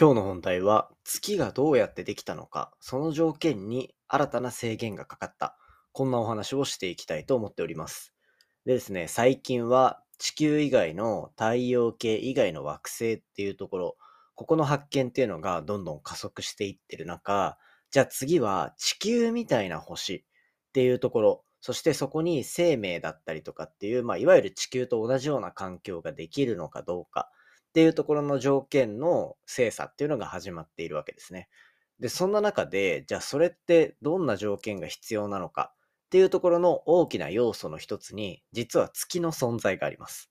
今日の本題は月がどうやってできたのか、その条件に新たな制限がかかった。こんなお話をしていきたいと思っております。でですね、最近は地球以外の太陽系以外の惑星っていうところ、ここの発見っていうのがどんどん加速していってる中、じゃあ次は地球みたいな星っていうところ、そしてそこに生命だったりとかっていう、まあ、いわゆる地球と同じような環境ができるのかどうかっていうところの条件の精査っていうのが始まっているわけですね。で、そんな中で、じゃあそれってどんな条件が必要なのかっていうところの大きな要素の一つに、実は月の存在があります。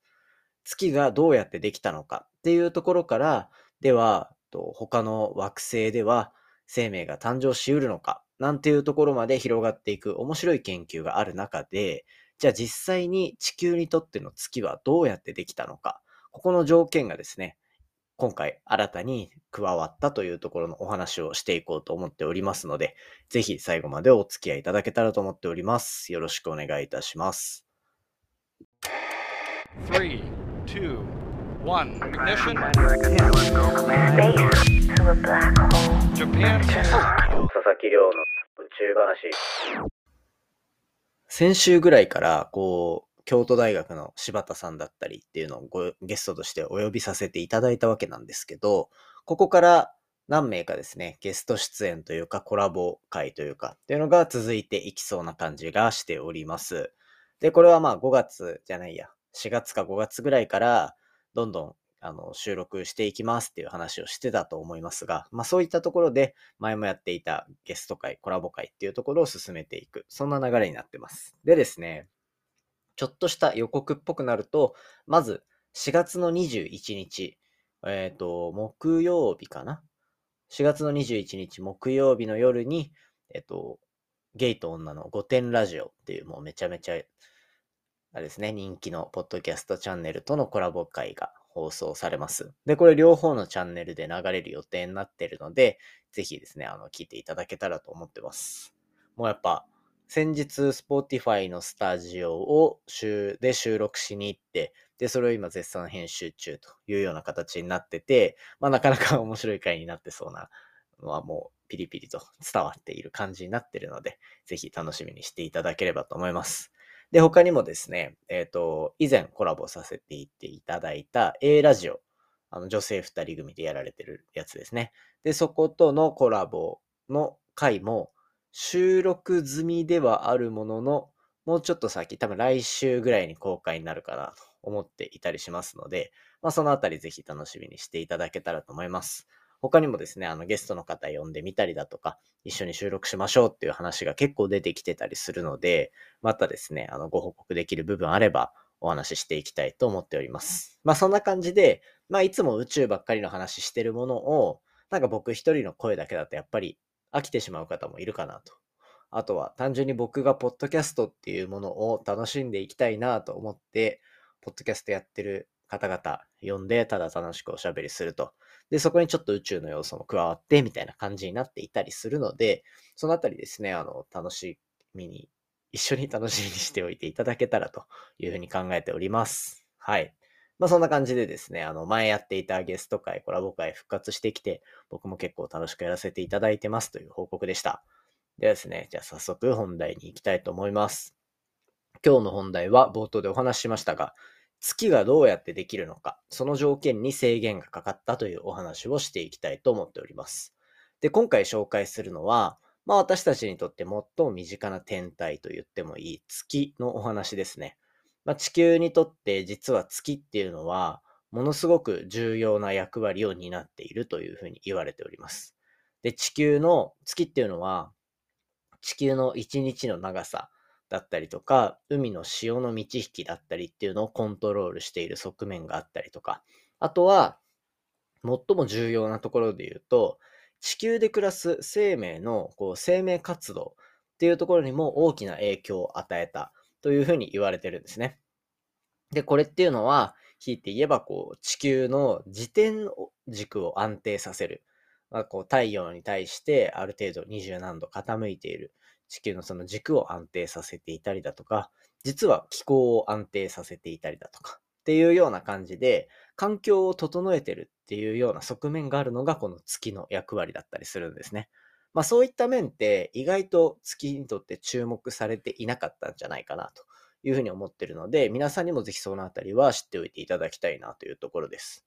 月がどうやってできたのかっていうところから、では、他の惑星では生命が誕生しうるのかなんていうところまで広がっていく面白い研究がある中で、じゃあ実際に地球にとっての月はどうやってできたのかここの条件がですね、今回新たに加わったというところのお話をしていこうと思っておりますので、ぜひ最後までお付き合いいただけたらと思っております。よろしくお願いいたします。3, 2, 1, ignition. Japan. 佐々木亮の宇宙話。先週ぐらいから、こう、京都大学の柴田さんだったりっていうのをごゲストとしてお呼びさせていただいたわけなんですけど、ここから何名かですね、ゲスト出演というかコラボ会というかっていうのが続いていきそうな感じがしております。で、これはまあ5月じゃないや、4月か5月ぐらいからどんどんあの収録していきますっていう話をしてたと思いますが、まあそういったところで前もやっていたゲスト会、コラボ会っていうところを進めていく、そんな流れになってます。でですね、ちょっとした予告っぽくなると、まず4月の21日、えっ、ー、と、木曜日かな ?4 月の21日木曜日の夜に、えっ、ー、と、ゲイと女の5点ラジオっていうもうめちゃめちゃ、あれですね、人気のポッドキャストチャンネルとのコラボ会が放送されます。で、これ両方のチャンネルで流れる予定になってるので、ぜひですね、あの、聞いていただけたらと思ってます。もうやっぱ、先日、Spotify のスタジオを週で収録しに行って、で、それを今絶賛編集中というような形になってて、まあなかなか面白い回になってそうなのはもうピリピリと伝わっている感じになってるので、ぜひ楽しみにしていただければと思います。で、他にもですね、えっ、ー、と、以前コラボさせていっていただいた A ラジオ、あの女性二人組でやられてるやつですね。で、そことのコラボの回も、収録済みではあるものの、もうちょっと先、多分来週ぐらいに公開になるかなと思っていたりしますので、まあ、そのあたりぜひ楽しみにしていただけたらと思います。他にもですね、あのゲストの方呼んでみたりだとか、一緒に収録しましょうっていう話が結構出てきてたりするので、またですね、あのご報告できる部分あればお話ししていきたいと思っております。まあそんな感じで、まあいつも宇宙ばっかりの話してるものを、なんか僕一人の声だけだとやっぱり飽きてしまう方もいるかなと。あとは単純に僕がポッドキャストっていうものを楽しんでいきたいなと思って、ポッドキャストやってる方々呼んで、ただ楽しくおしゃべりすると。で、そこにちょっと宇宙の要素も加わって、みたいな感じになっていたりするので、そのあたりですね、あの、楽しみに、一緒に楽しみにしておいていただけたらというふうに考えております。はい。まあそんな感じでですね、あの前やっていたゲスト会、コラボ会復活してきて、僕も結構楽しくやらせていただいてますという報告でした。ではですね、じゃあ早速本題に行きたいと思います。今日の本題は冒頭でお話ししましたが、月がどうやってできるのか、その条件に制限がかかったというお話をしていきたいと思っております。で、今回紹介するのは、まあ私たちにとって最も身近な天体と言ってもいい月のお話ですね。まあ、地球にとって実は月っていうのは、ものすごく重要な役割を担っているというふうに言われております。で、地球の月っていうのは、地球の一日の長さだったりとか、海の潮の満ち引きだったりっていうのをコントロールしている側面があったりとか、あとは、最も重要なところで言うと、地球で暮らす生命のこう生命活動っていうところにも大きな影響を与えたというふうに言われてるんですね。で、これっていうのは、引いて言えば、こう、地球の自転軸を安定させる。まあ、こう、太陽に対してある程度二十何度傾いている地球のその軸を安定させていたりだとか、実は気候を安定させていたりだとか、っていうような感じで、環境を整えてるっていうような側面があるのがこの月の役割だったりするんですね。まあそういった面って意外と月にとって注目されていなかったんじゃないかなというふうに思ってるので、皆さんにもぜひそのあたりは知っておいていただきたいなというところです。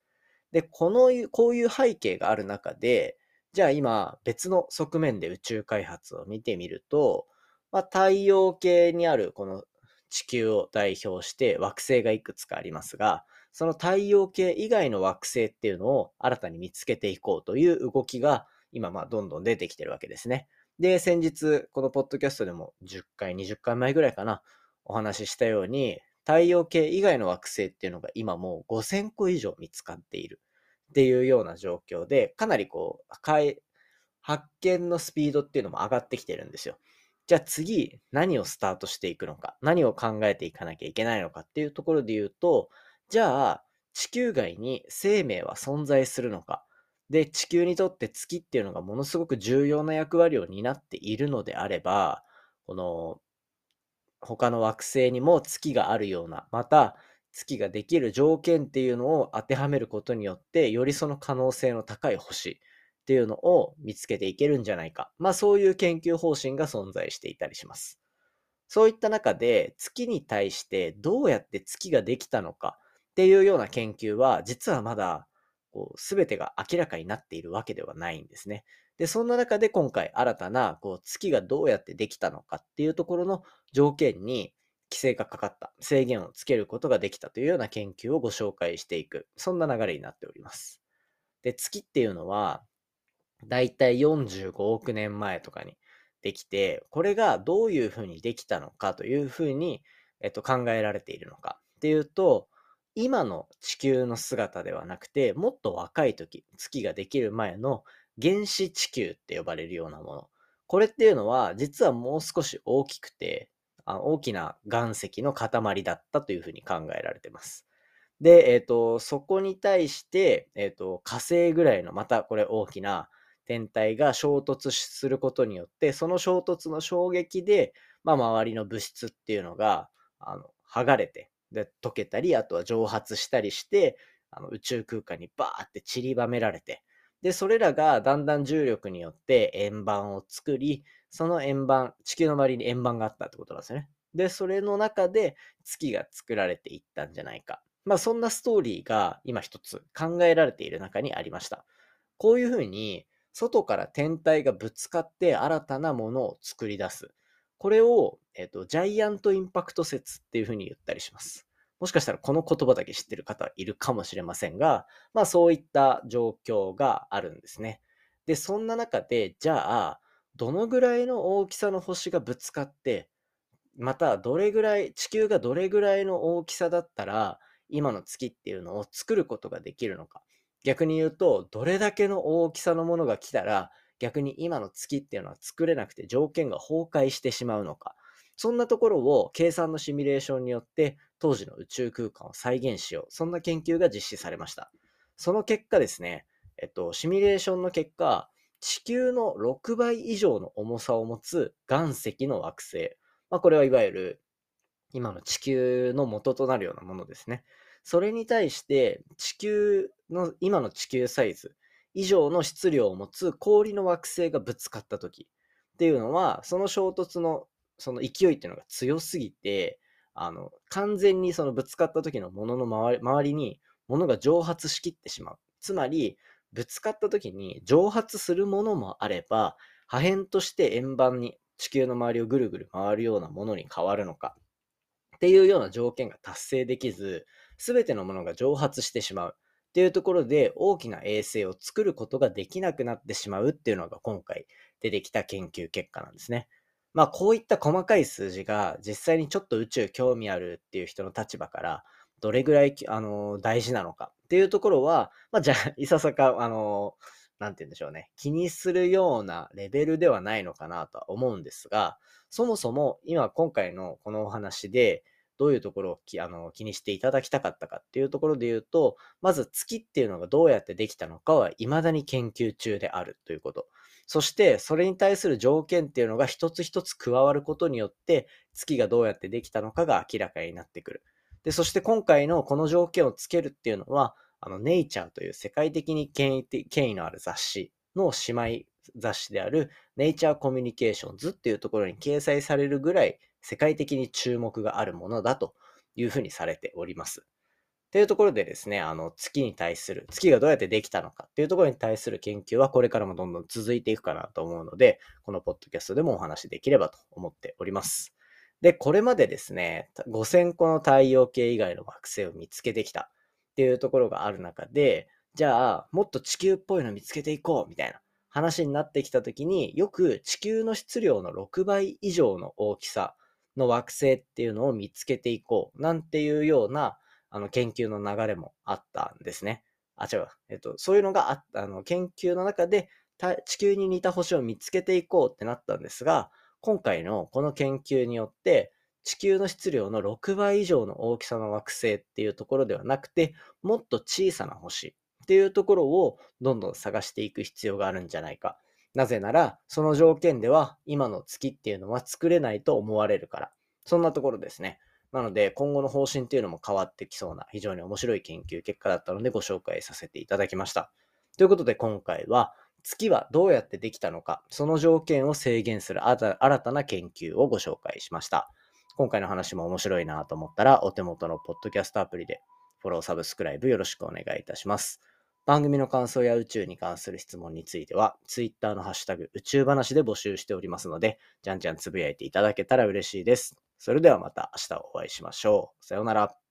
で、この、こういう背景がある中で、じゃあ今別の側面で宇宙開発を見てみると、まあ、太陽系にあるこの地球を代表して惑星がいくつかありますが、その太陽系以外の惑星っていうのを新たに見つけていこうという動きが今まあどんどん出てきてるわけですね。で、先日このポッドキャストでも10回、20回前ぐらいかな、お話ししたように、太陽系以外の惑星っていうのが今もう5000個以上見つかっているっていうような状況で、かなりこう、発見のスピードっていうのも上がってきてるんですよ。じゃあ次、何をスタートしていくのか、何を考えていかなきゃいけないのかっていうところで言うと、じゃあ、地球外に生命は存在するのか。で、地球にとって月っていうのがものすごく重要な役割を担っているのであれば、この他の惑星にも月があるような、また月ができる条件っていうのを当てはめることによって、よりその可能性の高い星っていうのを見つけていけるんじゃないか。まあそういう研究方針が存在していたりします。そういった中で月に対してどうやって月ができたのかっていうような研究は実はまだこう全てが明らかになっているわけではないんですね。で、そんな中で今回新たなこう月がどうやってできたのかっていうところの条件に規制がかかった、制限をつけることができたというような研究をご紹介していく、そんな流れになっております。で、月っていうのは、だいたい45億年前とかにできて、これがどういうふうにできたのかというふうに、えっと、考えられているのかっていうと、今の地球の姿ではなくて、もっと若い時、月ができる前の原始地球って呼ばれるようなもの。これっていうのは、実はもう少し大きくて、あ大きな岩石の塊だったというふうに考えられてます。で、えっ、ー、と、そこに対して、えっ、ー、と、火星ぐらいの、またこれ大きな天体が衝突することによって、その衝突の衝撃で、まあ、周りの物質っていうのが、あの、剥がれて、で、溶けたり、あとは蒸発したりして、あの宇宙空間にバーって散りばめられて、で、それらがだんだん重力によって円盤を作り、その円盤、地球の周りに円盤があったってことなんですよね。で、それの中で月が作られていったんじゃないか。まあそんなストーリーが今一つ考えられている中にありました。こういうふうに外から天体がぶつかって新たなものを作り出す。これを、えっ、と、ジャイアントインパクト説っていうふうに言ったりします。もしかしたらこの言葉だけ知ってる方はいるかもしれませんが、まあそういった状況があるんですね。で、そんな中で、じゃあ、どのぐらいの大きさの星がぶつかって、またどれぐらい、地球がどれぐらいの大きさだったら、今の月っていうのを作ることができるのか。逆に言うと、どれだけの大きさのものが来たら、逆に今の月っていうのは作れなくて条件が崩壊してしまうのか。そんなところを計算のシミュレーションによって当時の宇宙空間を再現しよう。そんな研究が実施されました。その結果ですね、えっと、シミュレーションの結果、地球の6倍以上の重さを持つ岩石の惑星。まあ、これはいわゆる今の地球の元となるようなものですね。それに対して地球の、今の地球サイズ以上の質量を持つ氷の惑星がぶつかった時っていうのは、その衝突のその勢いっていうのが強すぎて、あの、完全にそのぶつかった時のものの周り周りに物が蒸発しきってしまう。つまり、ぶつかった時に蒸発するものもあれば、破片として円盤に地球の周りをぐるぐる回るようなものに変わるのか。っていうような条件が達成できず、すべてのものが蒸発してしまう。っていうところで大きな衛星を作ることができなくなってしまうっていうのが今回出てきた研究結果なんですね。まあこういった細かい数字が実際にちょっと宇宙興味あるっていう人の立場からどれぐらいあの大事なのかっていうところは、まあじゃあいささかあのなんて言うんでしょうね、気にするようなレベルではないのかなとは思うんですが、そもそも今今回のこのお話で、どういうところをあの気にしていただきたかったかっていうところで言うと、まず月っていうのがどうやってできたのかは未だに研究中であるということ。そして、それに対する条件っていうのが一つ一つ加わることによって、月がどうやってできたのかが明らかになってくる。で、そして今回のこの条件をつけるっていうのは、あの、ネイチャーという世界的に権威権威のある雑誌の姉妹雑誌であるネイチャーコミュニケーションズっていうところに掲載されるぐらい世界的に注目があるものだというふうにされております。というところでですね、あの、月に対する、月がどうやってできたのかっていうところに対する研究はこれからもどんどん続いていくかなと思うので、このポッドキャストでもお話できればと思っております。で、これまでですね、5000個の太陽系以外の惑星を見つけてきたっていうところがある中で、じゃあ、もっと地球っぽいの見つけていこうみたいな話になってきたときによく地球の質量の6倍以上の大きさの惑星っていうのを見つけていこうなんていうようなあの研究の流れもあったんですね。あ、違う。えっと、そういうのがあった、あの、研究の中で地球に似た星を見つけていこうってなったんですが、今回のこの研究によって、地球の質量の6倍以上の大きさの惑星っていうところではなくて、もっと小さな星っていうところをどんどん探していく必要があるんじゃないか。なぜなら、その条件では今の月っていうのは作れないと思われるから。そんなところですね。なので、今後の方針っていうのも変わってきそうな非常に面白い研究結果だったのでご紹介させていただきました。ということで今回は月はどうやってできたのか、その条件を制限する新たな研究をご紹介しました。今回の話も面白いなと思ったら、お手元のポッドキャストアプリでフォロー、サブスクライブよろしくお願いいたします。番組の感想や宇宙に関する質問については、ツイッターのハッシュタグ宇宙話で募集しておりますので、じゃんじゃんつぶやいていただけたら嬉しいです。それではまた明日お会いしましょう。さようなら。